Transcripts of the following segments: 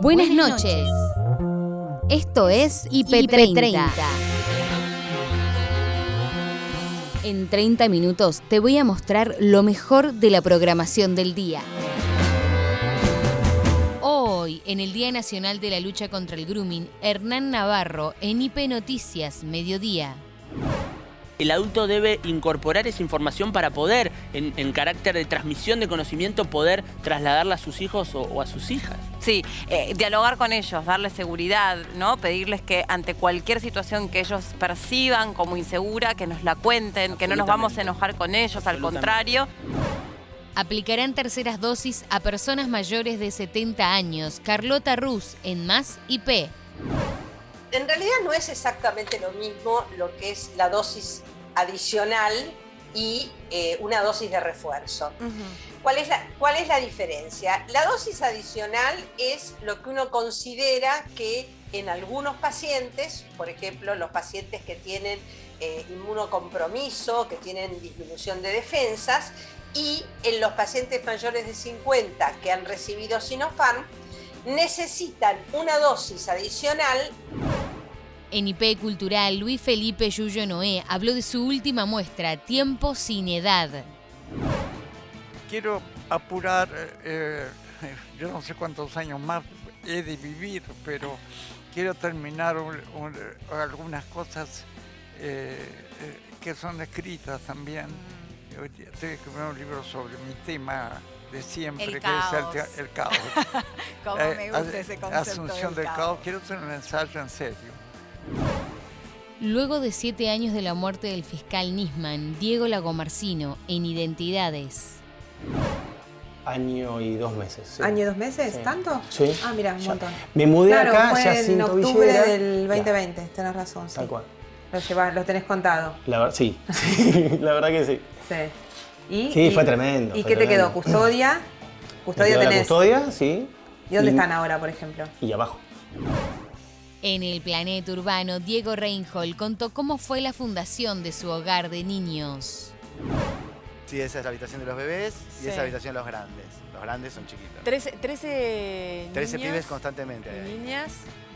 Buenas noches. Esto es IP30. En 30 minutos te voy a mostrar lo mejor de la programación del día. Hoy, en el Día Nacional de la Lucha contra el Grooming, Hernán Navarro en IP Noticias, Mediodía. El adulto debe incorporar esa información para poder, en, carácter de transmisión de conocimiento, poder trasladarla a sus hijos o, a sus hijas. Sí, eh, dialogar con ellos, darles seguridad, ¿no? Pedirles que ante cualquier situación que ellos perciban como insegura, que nos la cuenten, que no nos vamos a enojar con ellos, al contrario. Aplicarán terceras dosis a personas mayores de 70 años. Carlota Ruz, en Más IP en realidad no es exactamente lo mismo lo que es la dosis adicional y eh, una dosis de refuerzo. ¿Cuál, es la, ¿Cuál es la diferencia? La dosis adicional es lo que uno considera que en algunos pacientes, por ejemplo, los pacientes que tienen eh, inmunocompromiso, que tienen disminución de defensas, y en los pacientes mayores de 50 que han recibido Sinopharm, necesitan una dosis adicional. En IP Cultural, Luis Felipe Yuyo Noé habló de su última muestra, Tiempo sin Edad. Quiero apurar, eh, eh, yo no sé cuántos años más he de vivir, pero quiero terminar algunas cosas eh, que son escritas también. Estoy escribiendo un libro sobre mi tema de siempre, el que caos. es el, caos. Como me gusta ese concepto Asunción del, caos. Quiero hacer un ensayo en serio. Luego de siete años de la muerte del fiscal Nisman, Diego Lagomarcino, en Identidades. Año y dos meses. ¿Año y dos meses? ¿Tanto? Sí. Ah, mira, un montón. Me mudé claro, acá fue ya en octubre del 2020, tenés razón. Tal cual. Lo, tenés contado. La sí, la verdad que sí. Sí. ¿Y, sí, fue tremendo. ¿Y qué te quedó? ¿Custodia? ¿Custodia tenés? custodia, sí. ¿Y dónde están ahora, por ejemplo? Y abajo. En el planeta urbano, Diego Reinhold contó cómo fue la fundación de su hogar de niños. Sí, esa es la habitación de los bebés y esa es la habitación de los grandes. Los grandes son chiquitos. Trece, trece, 13 pibes constantemente. niñas.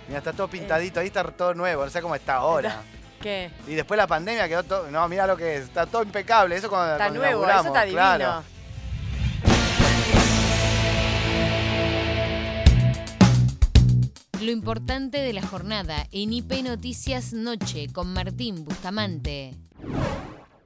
Mira, está todo pintadito, ahí está todo nuevo, no sé cómo está ahora. ¿Qué? Y después la pandemia quedó todo. No, mira lo que es, está todo impecable. Eso cuando. Está cuando nuevo, eso está divino. Claro. Lo importante de la jornada en IP Noticias Noche con Martín Bustamante.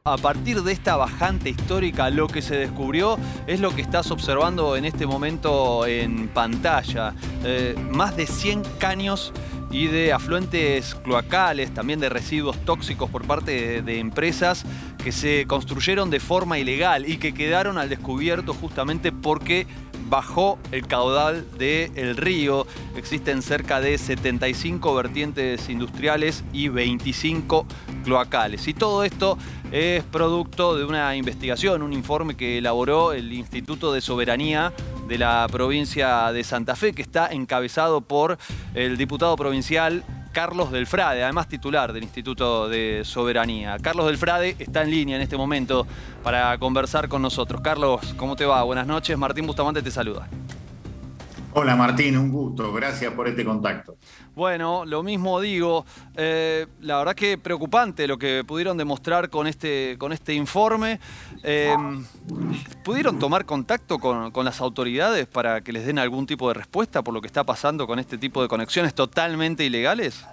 A partir de esta bajante histórica, lo que se descubrió es lo que estás observando en este momento en pantalla. Eh, más de 100 caños y de afluentes cloacales, también de residuos tóxicos por parte de, empresas que se construyeron de forma ilegal y que quedaron al descubierto justamente porque bajó el caudal del río. Existen cerca de 75 vertientes industriales y 25 cloacales. Y todo esto es producto de una investigación, un informe que elaboró el Instituto de Soberanía de la provincia de Santa Fe, que está encabezado por el diputado provincial Carlos Delfrade, además titular del Instituto de Soberanía. Carlos Delfrade está en línea en este momento para conversar con nosotros. Carlos, ¿cómo te va? Buenas noches. Martín Bustamante te saluda. Hola Martín, un gusto. Gracias por este contacto. Bueno, lo mismo digo. Eh, la verdad que preocupante lo que pudieron demostrar con este, con este informe. Em, ¿Pudieron tomar contacto con, con, las autoridades para que les den algún tipo de respuesta por lo que está pasando con este tipo de conexiones totalmente ilegales?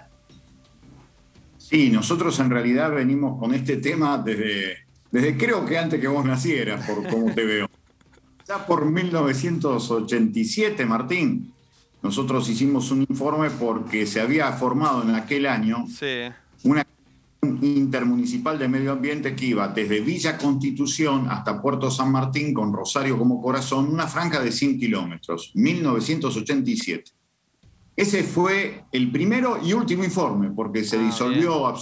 Sí, nosotros en realidad venimos con este tema desde, desde creo que antes que vos nacieras, por cómo te veo. Ya por 1987, Martín, nosotros hicimos un informe porque se había formado en aquel año una intermunicipal de medio ambiente que iba desde Villa Constitución hasta Puerto San Martín con Rosario como corazón, una franja de 100 kilómetros, 1987. Ese fue el primero y último informe, porque se ah, disolvió la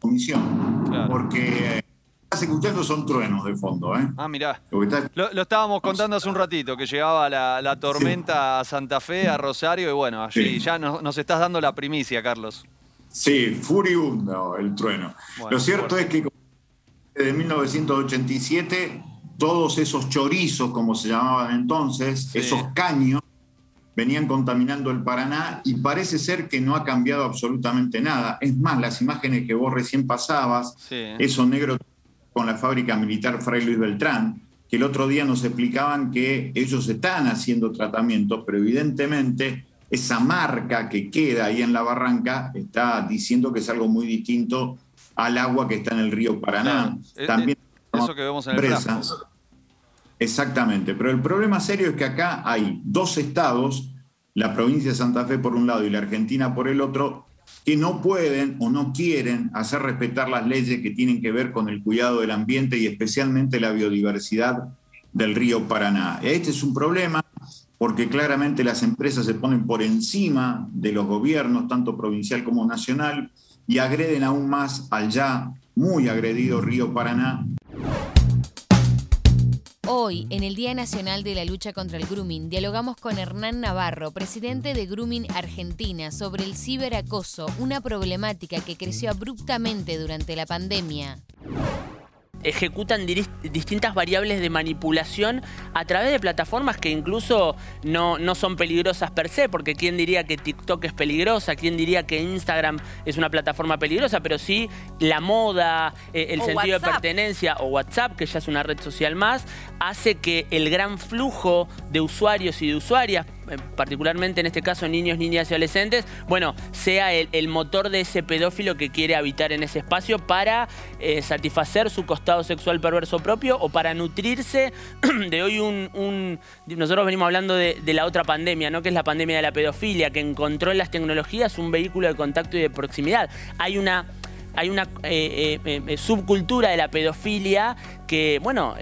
comisión, porque estás escuchando son truenos de fondo, ¿eh? Ah, mirá. Lo, estábamos contando hace un ratito, que llegaba la, tormenta a Santa Fe, a Rosario, y bueno, allí ya nos, estás dando la primicia, Carlos. Sí, furibundo el trueno. Lo cierto es que desde 1987, todos esos chorizos, como se llamaban entonces, esos caños, venían contaminando el Paraná y parece ser que no ha cambiado absolutamente nada. Es más, las imágenes que vos recién pasabas, eso negro con la fábrica militar Fray Luis Beltrán, que el otro día nos explicaban que ellos están haciendo tratamientos, pero evidentemente esa marca que queda ahí en la barranca está diciendo que es algo muy distinto al agua que está en el río Paraná. También eh, Eso que vemos en el. Exactamente, pero el problema serio es que acá hay dos estados, la provincia de Santa Fe por un lado y la Argentina por el otro, que no pueden o no quieren hacer respetar las leyes que tienen que ver con el cuidado del ambiente y especialmente la biodiversidad del río Paraná. Este es un problema porque claramente las empresas se ponen por encima de los gobiernos, tanto provincial como nacional, y agreden aún más al ya muy agredido río Paraná. Hoy, en el Día Nacional de la Lucha contra el Grooming, dialogamos con Hernán Navarro, presidente de Grooming Argentina, sobre el ciberacoso, una problemática que creció abruptamente durante la pandemia ejecutan distintas variables de manipulación a través de plataformas que incluso no, no, son peligrosas per se, porque quién diría que TikTok es peligrosa, quién diría que Instagram es una plataforma peligrosa, pero sí la moda, eh, el sentido de pertenencia o WhatsApp, que ya es una red social más, hace que el gran flujo de usuarios y de usuarias, particularmente en este caso niños, niñas y adolescentes, bueno, sea el, motor de ese pedófilo que quiere habitar en ese espacio para eh, satisfacer su costado sexual perverso propio o para nutrirse de hoy un... nosotros venimos hablando de, de, la otra pandemia, ¿no? que es la pandemia de la pedofilia, que encontró en las tecnologías un vehículo de contacto y de proximidad. Hay una hay una eh, eh, eh, subcultura de la pedofilia que, bueno,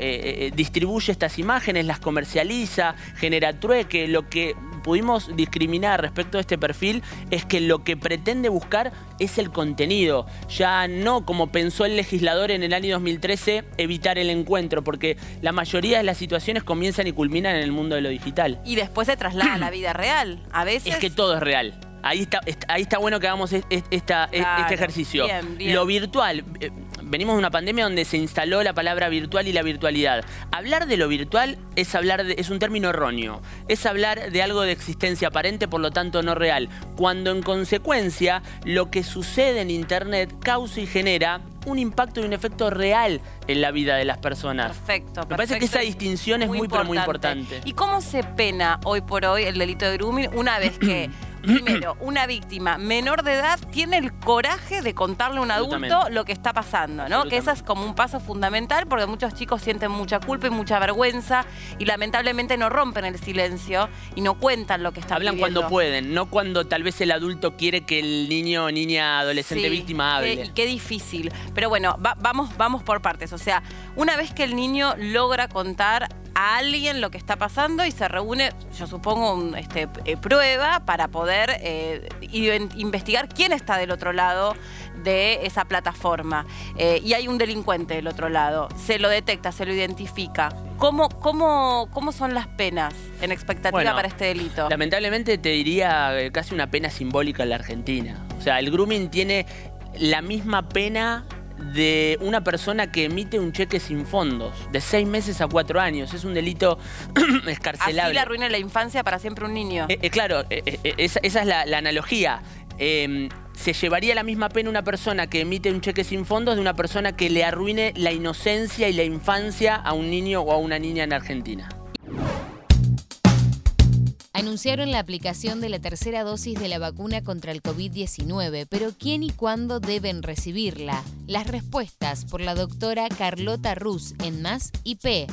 distribuye estas imágenes, las comercializa, genera trueque. Lo que pudimos discriminar respecto a este perfil es que lo que pretende buscar es el contenido. Ya no, como pensó el legislador en el año 2013, evitar el encuentro, porque la mayoría de las situaciones comienzan y culminan en el mundo de lo digital. Y después se traslada a la vida real. A veces. Es que todo es real. Ahí está, ahí está bueno que hagamos este, ejercicio. Lo virtual. Eh, venimos de una pandemia donde se instaló la palabra virtual y la virtualidad. Hablar de lo virtual es hablar de, es un término erróneo. Es hablar de algo de existencia aparente, por lo tanto no real. Cuando en consecuencia lo que sucede en internet causa y genera un impacto y un efecto real en la vida de las personas. Perfecto. Me parece que esa distinción es muy, muy, muy importante. ¿Y cómo se pena hoy por hoy el delito de grooming una vez que primero, una víctima menor de edad tiene el coraje de contarle a un adulto lo que está pasando, ¿no? Que eso es como un paso fundamental porque muchos chicos sienten mucha culpa y mucha vergüenza y lamentablemente no rompen el silencio y no cuentan lo que están Hablan cuando pueden, no cuando tal vez el adulto quiere que el niño o niña adolescente víctima hable. y qué difícil. Pero bueno, vamos, vamos por partes. O sea, una vez que el niño logra contar a alguien lo que está pasando y se reúne, yo supongo, este, eh, prueba para poder eh, investigar quién está del otro lado de esa plataforma. Eh, y hay un delincuente del otro lado. Se lo detecta, se lo identifica. ¿Cómo, cómo, cómo son las penas en expectativa para este delito? Lamentablemente te diría casi una pena simbólica en la Argentina. O sea, el grooming tiene la misma pena de una persona que emite un cheque sin fondos, de seis meses a cuatro años. Es un delito escarcelable. Así le arruina la infancia para siempre un niño. Eh, eh, claro, eh, esa, es la, analogía. Em, se llevaría la misma pena una persona que emite un cheque sin fondos de una persona que le arruine la inocencia y la infancia a un niño o a una niña en Argentina anunciaron la aplicación de la tercera dosis de la vacuna contra el COVID-19, pero ¿quién y cuándo deben recibirla? Las respuestas por la doctora Carlota Ruz en Más IP.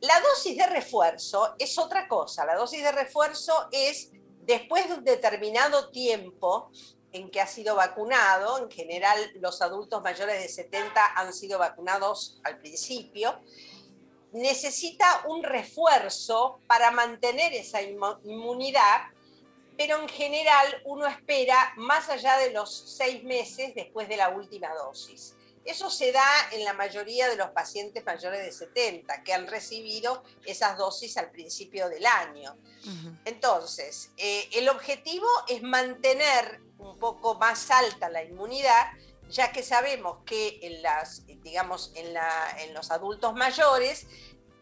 La dosis de refuerzo es otra cosa. La dosis de refuerzo es después de un determinado tiempo en que ha sido vacunado, en general los adultos mayores de 70 han sido vacunados al principio, necesita un refuerzo para mantener esa inmunidad, pero en general uno espera más allá de los seis meses después de la última dosis. Eso se da en la mayoría de los pacientes mayores de 70 que han recibido esas dosis al principio del año. Entonces, eh, el objetivo es mantener un poco más alta la inmunidad, ya que sabemos que en las, digamos, en, la, en los adultos mayores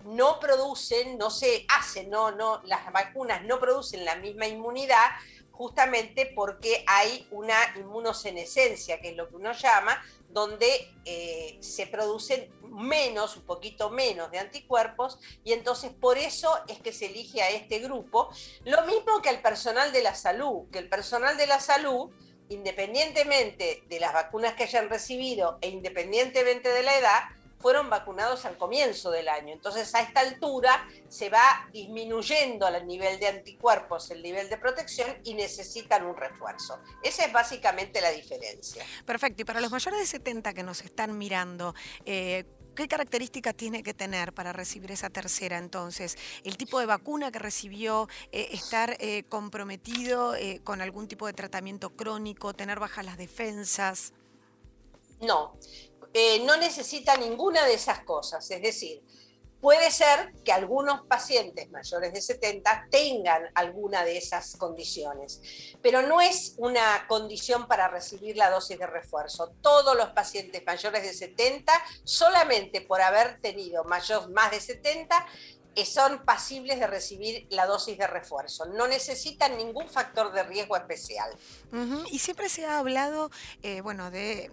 no producen, no se hacen, no, no, las vacunas no producen la misma inmunidad justamente porque hay una inmunosenescencia, que es lo que uno llama, donde eh, se producen menos, un poquito menos de anticuerpos, y entonces por eso es que se elige a este grupo. Lo mismo que al personal de la salud, que el personal de la salud, independientemente de las vacunas que hayan recibido e independientemente de la edad, fueron vacunados al comienzo del año. Entonces, a esta altura se va disminuyendo el nivel de anticuerpos, el nivel de protección y necesitan un refuerzo. Esa es básicamente la diferencia. Perfecto. Y para los mayores de 70 que nos están mirando, eh, ¿Qué características tiene que tener para recibir esa tercera entonces? ¿El tipo de vacuna que recibió, eh, estar eh, comprometido con algún tipo de tratamiento crónico, tener bajas las defensas? No, eh, no necesita ninguna de esas cosas. Es decir, puede ser que algunos pacientes mayores de 70 tengan alguna de esas condiciones, pero no es una condición para recibir la dosis de refuerzo. Todos los pacientes mayores de 70, solamente por haber tenido mayor, más de 70, son pasibles de recibir la dosis de refuerzo. No necesitan ningún factor de riesgo especial. Y siempre se ha hablado, eh, bueno, de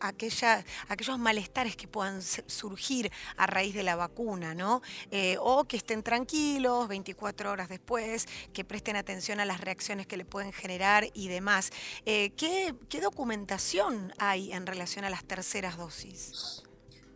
aquella, aquellos malestares que puedan surgir a raíz de la vacuna, ¿no? Eh, o que estén tranquilos 24 horas después, que presten atención a las reacciones que le pueden generar y demás. Eh, ¿qué, ¿Qué documentación hay en relación a las terceras dosis?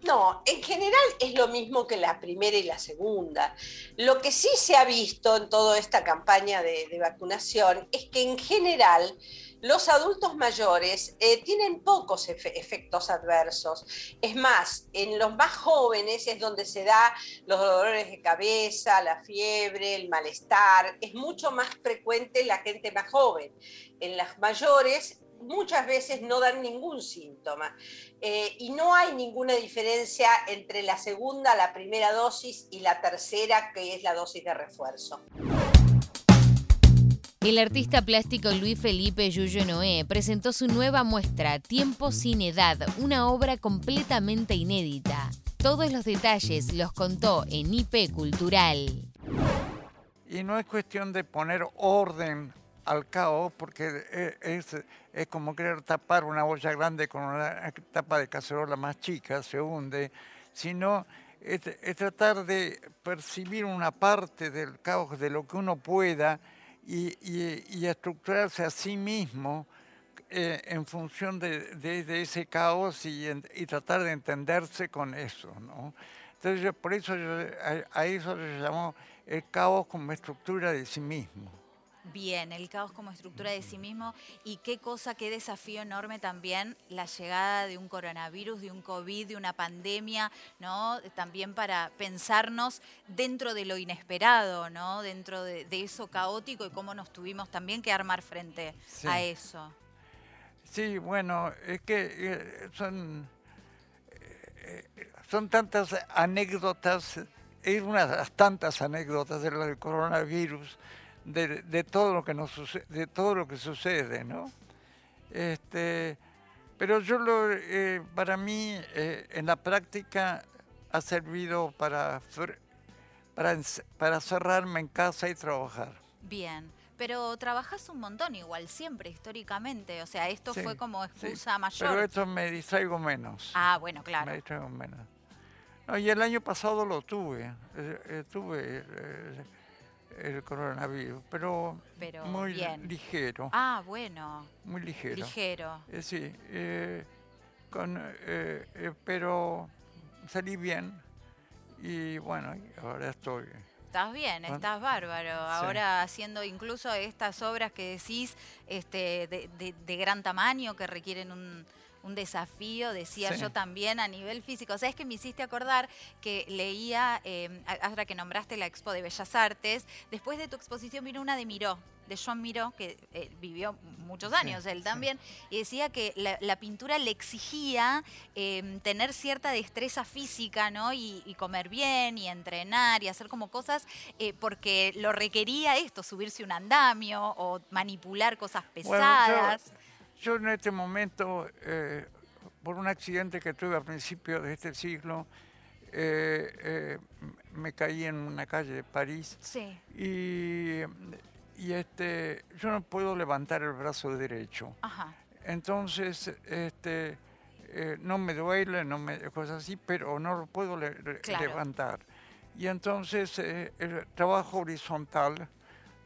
No, en general es lo mismo que la primera y la segunda. Lo que sí se ha visto en toda esta campaña de, vacunación es que en general los adultos mayores eh, tienen pocos efectos adversos. Es más, en los más jóvenes es donde se da los dolores de cabeza, la fiebre, el malestar. Es mucho más frecuente la gente más joven. En las mayores muchas veces no dan ningún síntoma. Eh, y no hay ninguna diferencia entre la segunda, la primera dosis y la tercera, que es la dosis de refuerzo. El artista plástico Luis Felipe Yuyo Noé presentó su nueva muestra, Tiempo sin Edad, una obra completamente inédita. Todos los detalles los contó en IP Cultural. Y no es cuestión de poner orden al caos porque es, es, como querer tapar una olla grande con una tapa de cacerola más chica, se hunde, sino es, tratar de percibir una parte del caos de lo que uno pueda y, estructurarse a sí mismo eh, en función de, ese caos y, tratar de entenderse con eso. ¿no? Entonces, por eso a, a eso se llamó el caos como estructura de sí mismo. Bien, el caos como estructura de sí mismo y qué cosa, qué desafío enorme también la llegada de un coronavirus, de un COVID, de una pandemia, ¿no? También para pensarnos dentro de lo inesperado, ¿no? Dentro de, eso caótico y cómo nos tuvimos también que armar frente a eso. Sí, bueno, es que eh, son, eh, son tantas anécdotas, es una de las tantas anécdotas del coronavirus de, todo lo que nos sucede, de todo lo que sucede, ¿no? Este, pero yo lo, eh, para mí eh, en la práctica ha servido para, para, para cerrarme en casa y trabajar. Bien. Pero trabajas un montón igual, siempre, históricamente. O sea, esto fue como excusa mayor. Pero esto me distraigo menos. Ah, bueno, claro. Me distraigo menos. No, y el año pasado lo tuve. Eh, tuve el coronavirus, pero, muy ligero. Ah, bueno. Muy ligero. Ligero. Eh, sí, eh, con, eh, pero salí bien y bueno, ahora estoy. Estás bien, estás bárbaro. Ahora haciendo incluso estas obras que decís este, de gran tamaño que requieren un, un desafío, decía yo también, a nivel físico. O sea, es que me hiciste acordar que leía, eh, ahora que nombraste la Expo de Bellas Artes, después de tu exposición vino una de Miró, de Joan Miró, que eh, vivió muchos años él también, y decía que la, pintura le exigía em, tener cierta destreza física, ¿no? Y, comer bien, y entrenar, y hacer como cosas, eh, porque lo requería esto, subirse un andamio o manipular cosas pesadas. Yo en este momento, eh, por un accidente que tuve a principios de este siglo, eh, eh, me caí en una calle de París Sí. y, y este, yo no puedo levantar el brazo derecho. Ajá. Entonces, este, eh, no me duele, no me, cosas así, pero no lo puedo le- le- Claro. levantar. Y entonces eh, el trabajo horizontal,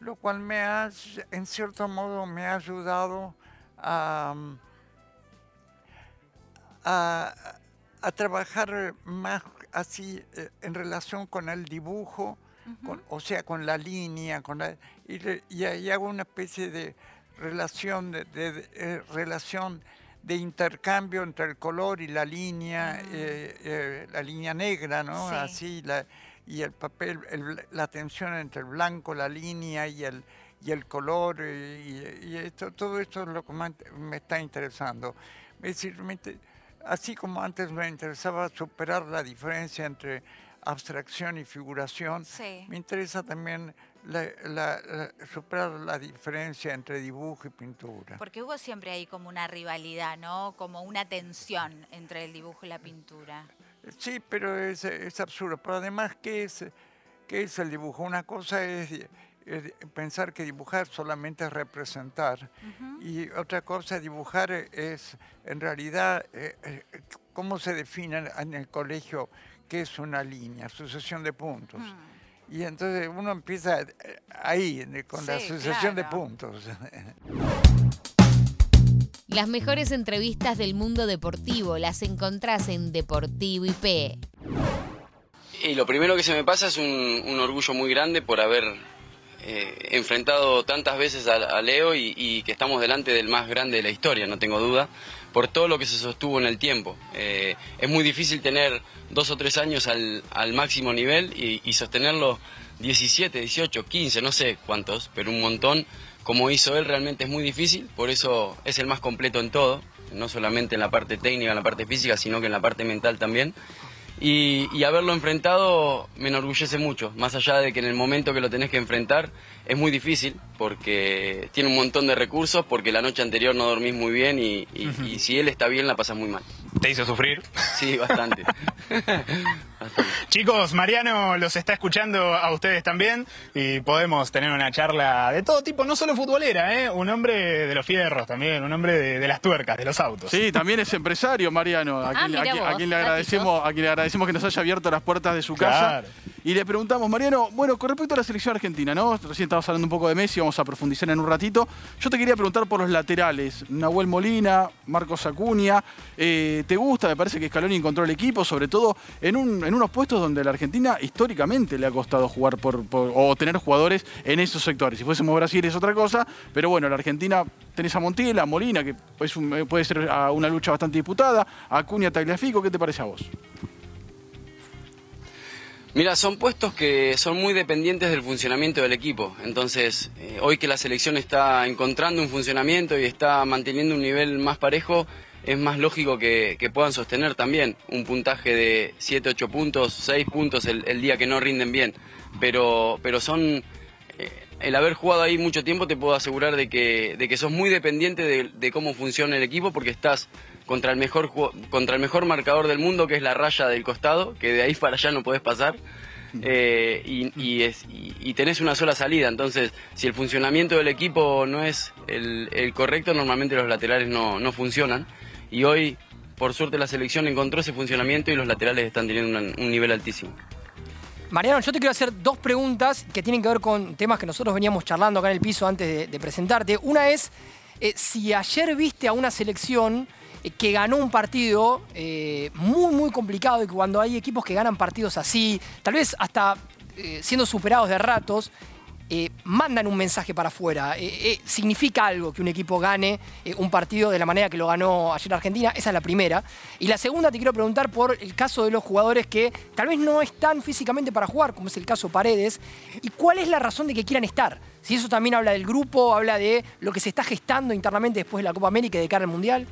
lo cual me ha, en cierto modo, me ha ayudado a, a, a trabajar más así eh, en relación con el dibujo, con- o sea, con la línea, con la, y, y ahí hago una especie de relación de, de- de, eh, relación de intercambio entre el color y la línea, eh, eh, la línea negra, ¿no? Sí. Así, la, y el papel, el- la tensión entre el blanco, la línea y el, y el color, eh, y, y esto, todo esto es lo que me está interesando. Es decir, así como antes me interesaba superar la diferencia entre abstracción y figuración, Sí. me interesa también la- la- la- superar la diferencia entre dibujo y pintura. Porque hubo siempre ahí como una rivalidad, ¿no? Como una tensión entre el dibujo y la pintura. Sí, pero es, es absurdo. Pero además, ¿qué es, qué es el dibujo? Una cosa es, eh, pensar que dibujar solamente es representar. Y otra cosa, dibujar es, en realidad, eh, eh, ¿cómo se define en- el colegio qué es una línea? Sucesión de puntos. Y entonces uno empieza eh, ahí, con la sucesión de puntos. Las mejores entrevistas del mundo deportivo las encontrás en Deportivo IP. Y lo primero que se me pasa es un, un orgullo muy grande por haber eh, enfrentado tantas veces a, Leo y, que estamos delante del más grande de la historia, no tengo duda, por todo lo que se sostuvo en el tiempo. Eh, es muy difícil tener dos o tres años al, máximo nivel y sostenerlo 17, 18, 15, no sé cuántos, pero un montón. Como hizo él realmente es muy difícil, por eso es el más completo en todo, no solamente en la parte técnica, en la parte física, sino que en la parte mental también. Y, y haberlo enfrentado me enorgullece mucho, más allá de que en el momento que lo tenés que enfrentar es muy difícil porque tiene un montón de recursos, porque la noche anterior no dormís muy bien y, y- y si él está bien la pasas muy mal. ¿Te hizo sufrir? Sí, bastante. Chicos, Mariano los está escuchando a ustedes también y podemos tener una charla de todo tipo, no solo futbolera, ¿eh? un hombre de los fierros también, un hombre de, de las tuercas, de los autos. Sí, también es empresario, Mariano. A Ah, quien, a mira quien- a vos, quien le agradecemos, a quien le agradecemos que nos haya abierto las puertas de su casa. Y le preguntamos, Mariano, bueno, con respecto a la selección argentina, ¿no? Recién estabas hablando un poco de Messi, a profundizar en un ratito. Yo te quería preguntar por los laterales. Nahuel Molina, Marcos Acuña. eh, ¿Te gusta? Me parece que Scaloni encontró el equipo, sobre todo en, un- en unos puestos donde a la Argentina históricamente le ha costado jugar por, o tener jugadores en esos sectores. Si fuésemos Brasil es otra cosa, pero bueno, la Argentina tenés a Montiel, a Molina, que eh, puede ser ah, una lucha bastante disputada, a Acuña, Tagliafico, ¿qué te parece a vos? Mira, son puestos que son muy dependientes del funcionamiento del equipo. Entonces, eh, hoy que la selección está encontrando un funcionamiento y está manteniendo un nivel más parejo, es más lógico que, que puedan sostener también un puntaje de 7, 8 puntos, 6 puntos el, día que no rinden bien. Pero, pero son eh, el haber jugado ahí mucho tiempo te puedo asegurar de que, de que sos muy dependiente de, de cómo funciona el equipo porque estás contra el, mejor, contra el mejor marcador del mundo que es la raya del costado, que de ahí para allá no podés pasar. eh, y, tenés una sola salida, entonces si el funcionamiento del equipo no es el, correcto, normalmente los laterales no, no funcionan. Y hoy, por suerte, la selección encontró ese funcionamiento y los laterales están teniendo un- nivel altísimo. Mariano, yo te quiero hacer dos preguntas que tienen que ver con temas que nosotros veníamos charlando acá en el piso antes de, presentarte. Una es eh, si ayer viste a una selección que ganó un partido eh, muy, muy complicado y que cuando hay equipos que ganan partidos así, tal vez hasta eh, siendo superados de ratos, eh, mandan un mensaje para afuera. Eh, eh, significa algo que un equipo gane eh, un partido de la manera que lo ganó ayer Argentina. Esa es la primera. Y la segunda te quiero preguntar por el caso de los jugadores que tal vez no están físicamente para jugar, como es el caso Paredes. ¿Y cuál es la razón de que quieran estar? Si eso también habla del grupo, habla de lo que se está gestando internamente después de la Copa América y de cara al Mundial.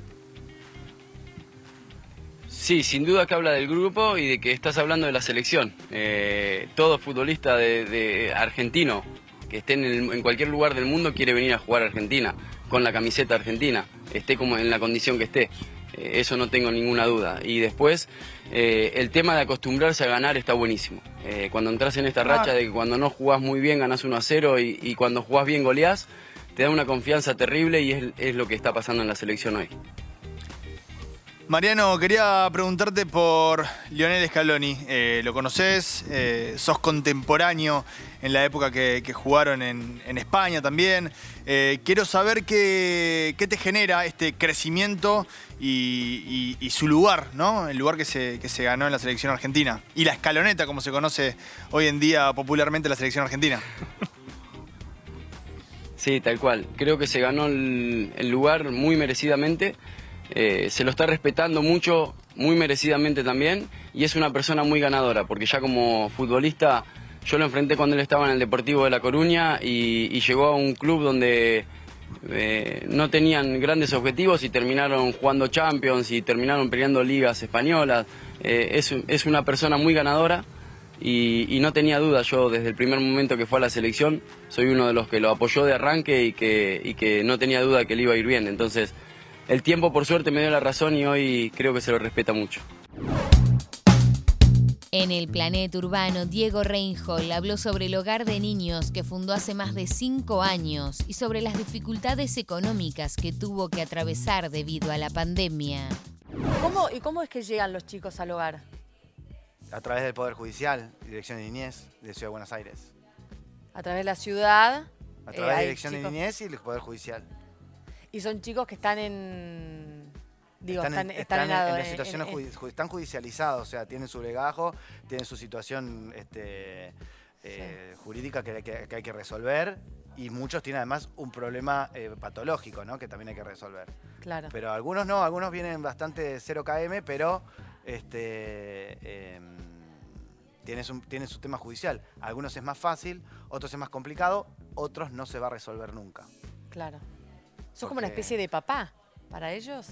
Sí, sin duda que habla del grupo y de que estás hablando de la selección. Eh, todo futbolista de, de argentino que esté en, el- en cualquier lugar del mundo quiere venir a jugar a Argentina, con la camiseta argentina, esté como en la condición que esté. Eh, eso no tengo ninguna duda. Y después, eh, el tema de acostumbrarse a ganar está buenísimo. Eh, cuando entras en esta racha de que cuando no jugás muy bien ganás 1 a 0 y, y cuando jugás bien goleás, te da una confianza terrible y es, es lo que está pasando en la selección hoy. Mariano, quería preguntarte por Lionel Scaloni. Eh, ¿Lo conoces? Eh, ¿Sos contemporáneo en la época que, jugaron en, España también? Eh, quiero saber qué, qué te genera este crecimiento y, su lugar, ¿no? El lugar que se, que se ganó en la selección argentina. Y la escaloneta, como se conoce hoy en día popularmente la selección argentina. Sí, tal cual. Creo que se ganó el lugar muy merecidamente. Eh, se lo está respetando mucho, muy merecidamente también. Y es una persona muy ganadora, porque ya como futbolista yo lo enfrenté cuando él estaba en el Deportivo de La Coruña y, llegó a un club donde eh, no tenían grandes objetivos y terminaron jugando Champions y terminaron peleando ligas españolas. Eh, es, una persona muy ganadora y, y no tenía duda yo desde el primer momento que fue a la selección, soy uno de los que lo apoyó de arranque y que, y que no tenía duda que le iba a ir bien. Entonces, el tiempo por suerte me dio la razón y hoy creo que se lo respeta mucho. En el planeta urbano, Diego Reinhold habló sobre el hogar de niños que fundó hace más de cinco años y sobre las dificultades económicas que tuvo que atravesar debido a la pandemia. ¿Cómo, ¿Y cómo es que llegan los chicos al hogar? A través del Poder Judicial, Dirección de Niñez de Ciudad de Buenos Aires. A través de la ciudad. A eh, través de hay Dirección de Niñez y el Poder Judicial. Y son chicos que están en. Digo, están, están, en, están en- en en- judi- ju- están judicializados, o sea, tienen su legajo, tienen su situación este, eh, jurídica que, que- que hay que resolver y muchos tienen además un problema eh, patológico, ¿no? Que también hay que resolver. Claro. Pero algunos no, algunos vienen bastante 0 km, pero este, eh, tienen, su, tienen su tema judicial. Algunos es más fácil, otros es más complicado, otros no se va a resolver nunca. Claro. ¿Sos como una especie de papá para ellos?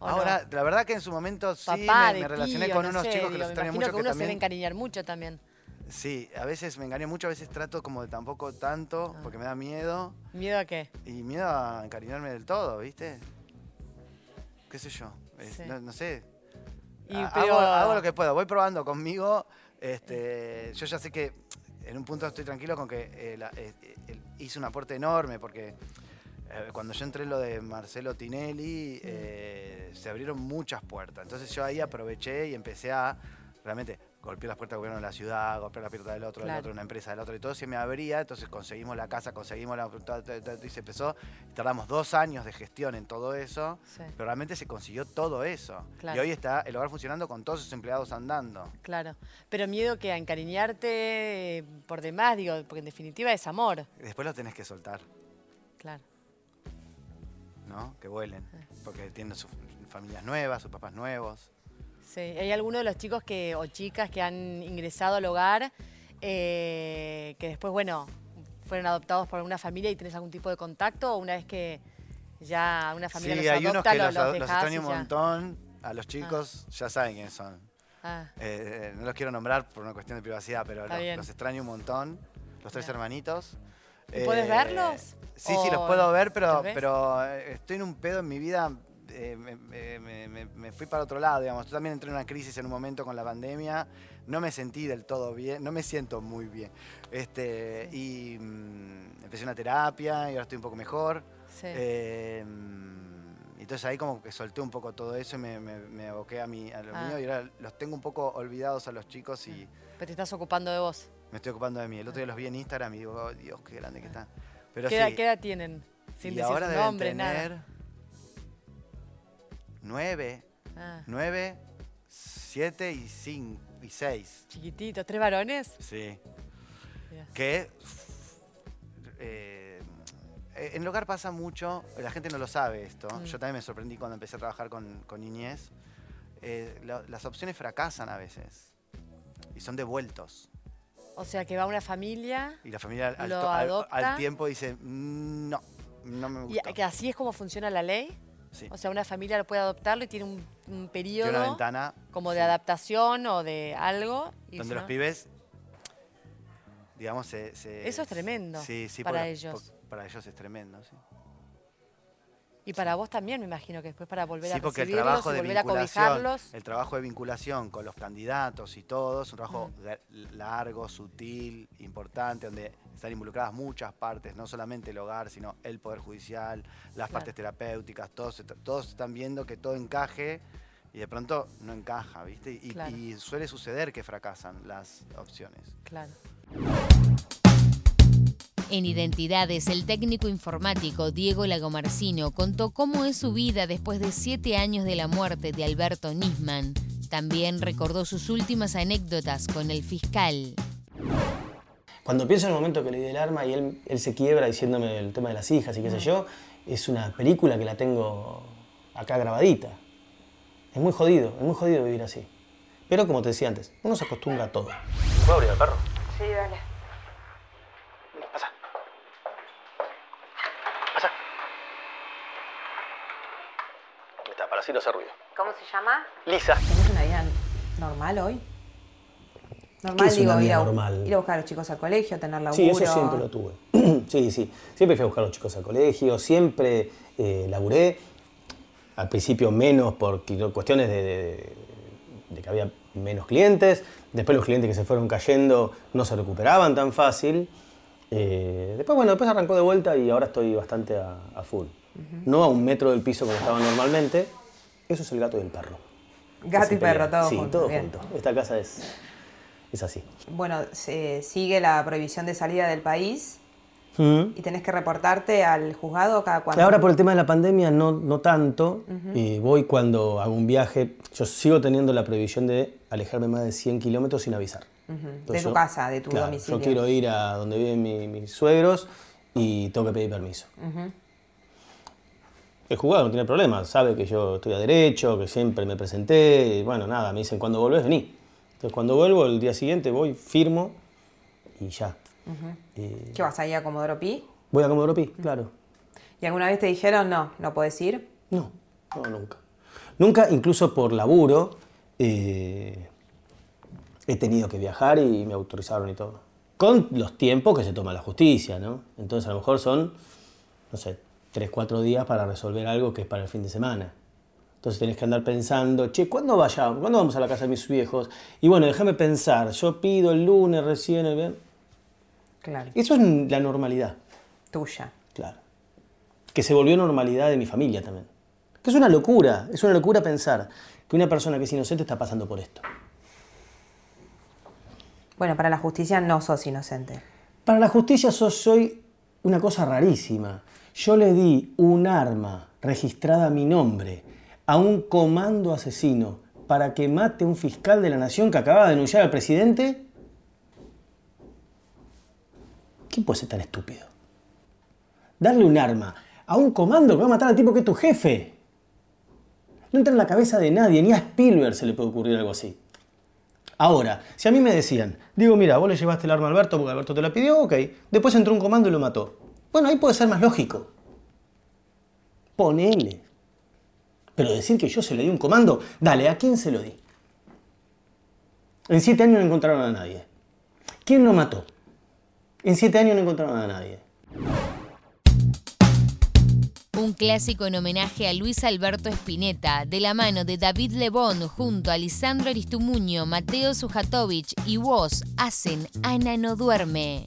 Ahora, la verdad que en su momento sí Papá, me, relacioné tío, con no unos sé, chicos que los extraño mucho. que que uno se también- debe encariñar mucho también. Sí, a veces me engañé mucho, a veces trato como de tampoco tanto, Ah. porque me da miedo. ¿Miedo a qué? Y miedo a encariñarme del todo, ¿viste? ¿Qué sé yo? Sí. no, no sé. Y Ha- pero- hago, hago lo que puedo, voy probando conmigo. Este, yo ya sé que en un punto estoy tranquilo con que eh, la- eh, eh, hizo un aporte enorme, porque cuando yo entré en lo de Marcelo Tinelli, eh, se abrieron muchas puertas. Entonces yo ahí aproveché y empecé a realmente golpear las puertas del gobierno de la ciudad, golpear la puerta del otro, del Claro. otro, una empresa del otro, y todo se me abría. Entonces conseguimos la casa, conseguimos la. Y se empezó. Tardamos dos años de gestión en todo eso, Sí. pero realmente se consiguió todo eso. Claro. Y hoy está el hogar funcionando con todos sus empleados andando. Claro. Pero miedo que a encariñarte eh, por demás, digo, porque en definitiva es amor. Después lo tenés que soltar, Claro. ¿No? Que vuelen. Porque tienen sus familias nuevas, sus papás nuevos. Sí. ¿Hay alguno de los chicos que, o chicas que han ingresado al hogar eh, que después, bueno, fueron adoptados por alguna familia y tenés algún tipo de contacto? ¿O una vez que ya una familia sí, los hay unos adopta, que lo- los, los, los extraño un montón. A los chicos ya saben quiénes son. Ah. Eh, eh, no los quiero nombrar por una cuestión de privacidad, pero los, los extraño un montón. Los tres Bien. hermanitos. ¿Y puedes verlos? Sí, sí, los ¿O puedo ver, pero, pero eh, estoy en un pedo en mi vida. eh, me, me- me- me- me fui para otro lado, digamos. Yo también entré en una crisis en un momento con la pandemia. No me sentí del todo bien, no me siento muy bien. Este, y mm, empecé una terapia y ahora estoy un poco mejor. Sí. Eh, entonces ahí como que solté un poco todo eso y me, me- me aboqué a, mi, a lo Ah. mío y ahora los tengo un poco olvidados a los chicos y Pero te estás ocupando de vos. Me estoy ocupando de mí. El otro día los vi en Instagram y digo, oh, Dios, qué grande que están. Pero ¿Qué, edad, sí, qué edad tienen? Sin y decir ahora deben nombre, tener nada. nueve, Ah. nueve, siete y cinco y seis. Chiquititos, ¿tres varones? Sí. Que eh, en el hogar pasa mucho, la gente no lo sabe esto. Mm. Yo también me sorprendí cuando empecé a trabajar con, con niñez. Eh, la- las opciones fracasan a veces y son devueltos. O sea, que va una familia Y la familia al, Lo al- al tiempo dice, "Mm, no, no me y gusta. que así es como funciona la ley. Sí. O sea, una familia lo puede adoptarlo y tiene un, un periodo Tiene una ventana como de adaptación o de algo. y donde los no- pibes, digamos, se... se- Eso es tremendo sí, sí, para por- ellos. por- para ellos es tremendo, sí. Y para vos también, me imagino que después para volver Sí, a porque el trabajo de volver a cobijarlos. el trabajo de vinculación con los candidatos y todo es un trabajo largo, sutil, importante, donde están involucradas muchas partes, no solamente el hogar, sino el poder judicial, las Claro. partes terapéuticas, todos, todos están viendo que todo encaje y de pronto no encaja, ¿viste? Y, Claro. y suele suceder que fracasan las opciones. Claro. En Identidades, el técnico informático Diego Lagomarcino contó cómo es su vida después de siete años de la muerte de Alberto Nisman. También recordó sus últimas anécdotas con el fiscal. Cuando pienso en el momento que le di el arma y él, él se quiebra diciéndome el tema de las hijas y qué sé yo, es una película que la tengo acá grabadita. Es muy jodido, es muy jodido vivir así. Pero como te decía antes, uno se acostumbra a todo. ¿Puedo abrir el perro? No hacer ruido. ¿Cómo se llama? Lisa. ¿Tenés una vida normal hoy? ¿Qué Normal, es digo, una ir vida a, normal? ir a buscar a los chicos al colegio, tener laburo. Sí, eso siempre lo tuve. sí, sí. Siempre fui a buscar a los chicos al colegio, siempre eh, laburé. Al principio menos por cuestiones de, de- de que había menos clientes. Después los clientes que se fueron cayendo no se recuperaban tan fácil. Eh, después, bueno, después arrancó de vuelta y ahora estoy bastante a, a full. No a un metro del piso como estaba normalmente. Eso es el gato y el perro. Gato y perro, todo sí, junto, todo bien. junto. Esta casa es, es así. Bueno, se sigue la prohibición de salida del país Mm. y tenés que reportarte al juzgado cada cuánto. Ahora por el tema de la pandemia no, no tanto. Eh, voy cuando hago un viaje. Yo sigo teniendo la prohibición de alejarme más de 100 kilómetros sin avisar. De Entonces tu casa, de tu claro, domicilio. Yo quiero ir a donde viven mi- mis suegros y tengo que pedir permiso. Ujú. El juzgado no tiene problema, sabe que yo estoy a derecho, que siempre me presenté. y bueno, nada, me dicen cuando volvés, vení. Entonces cuando vuelvo, el día siguiente voy, firmo y ya. Ujú. Eh, ¿Qué vas ahí a Comodoro Pi? voy a Comodoro Pi, claro. ¿Y alguna vez te dijeron no, no puedes ir? No, no, nunca. Nunca, incluso por laburo, eh, he tenido que viajar y me autorizaron y todo. Con los tiempos que se toma la justicia, ¿no? Entonces a lo mejor son, no sé, tres, cuatro días para resolver algo que es para el fin de semana. Entonces tenés que andar pensando, che, ¿cuándo vayamos? ¿Cuándo vamos a la casa de mis viejos? Y bueno, déjame pensar, yo pido el lunes recién, el viernes. Claro. Eso es la normalidad. Tuya. Claro. Que se volvió normalidad de mi familia también. Que es una locura, es una locura pensar que una persona que es inocente está pasando por esto. Bueno, para la justicia no sos inocente. Para la justicia so- soy una cosa rarísima. Yo le di un arma registrada a mi nombre a un comando asesino para que mate a un fiscal de la nación que acaba de denunciar al presidente. ¿Quién puede ser tan estúpido? Darle un arma a un comando que va a matar al tipo que es tu jefe. No entra en la cabeza de nadie, ni a Spielberg se le puede ocurrir algo así. Ahora, si a mí me decían, digo, mira, vos le llevaste el arma a Alberto porque Alberto te la pidió, ok. Después entró un comando y lo mató. Bueno, ahí puede ser más lógico. Ponele. Pero decir que yo se le di un comando, dale, ¿a quién se lo di? En siete años no encontraron a nadie. ¿Quién lo mató? En siete años no encontraron a nadie. Un clásico en homenaje a Luis Alberto Spinetta, de la mano de David Lebón junto a Lisandro Aristumuño, Mateo Sujatovich y vos hacen Ana no duerme.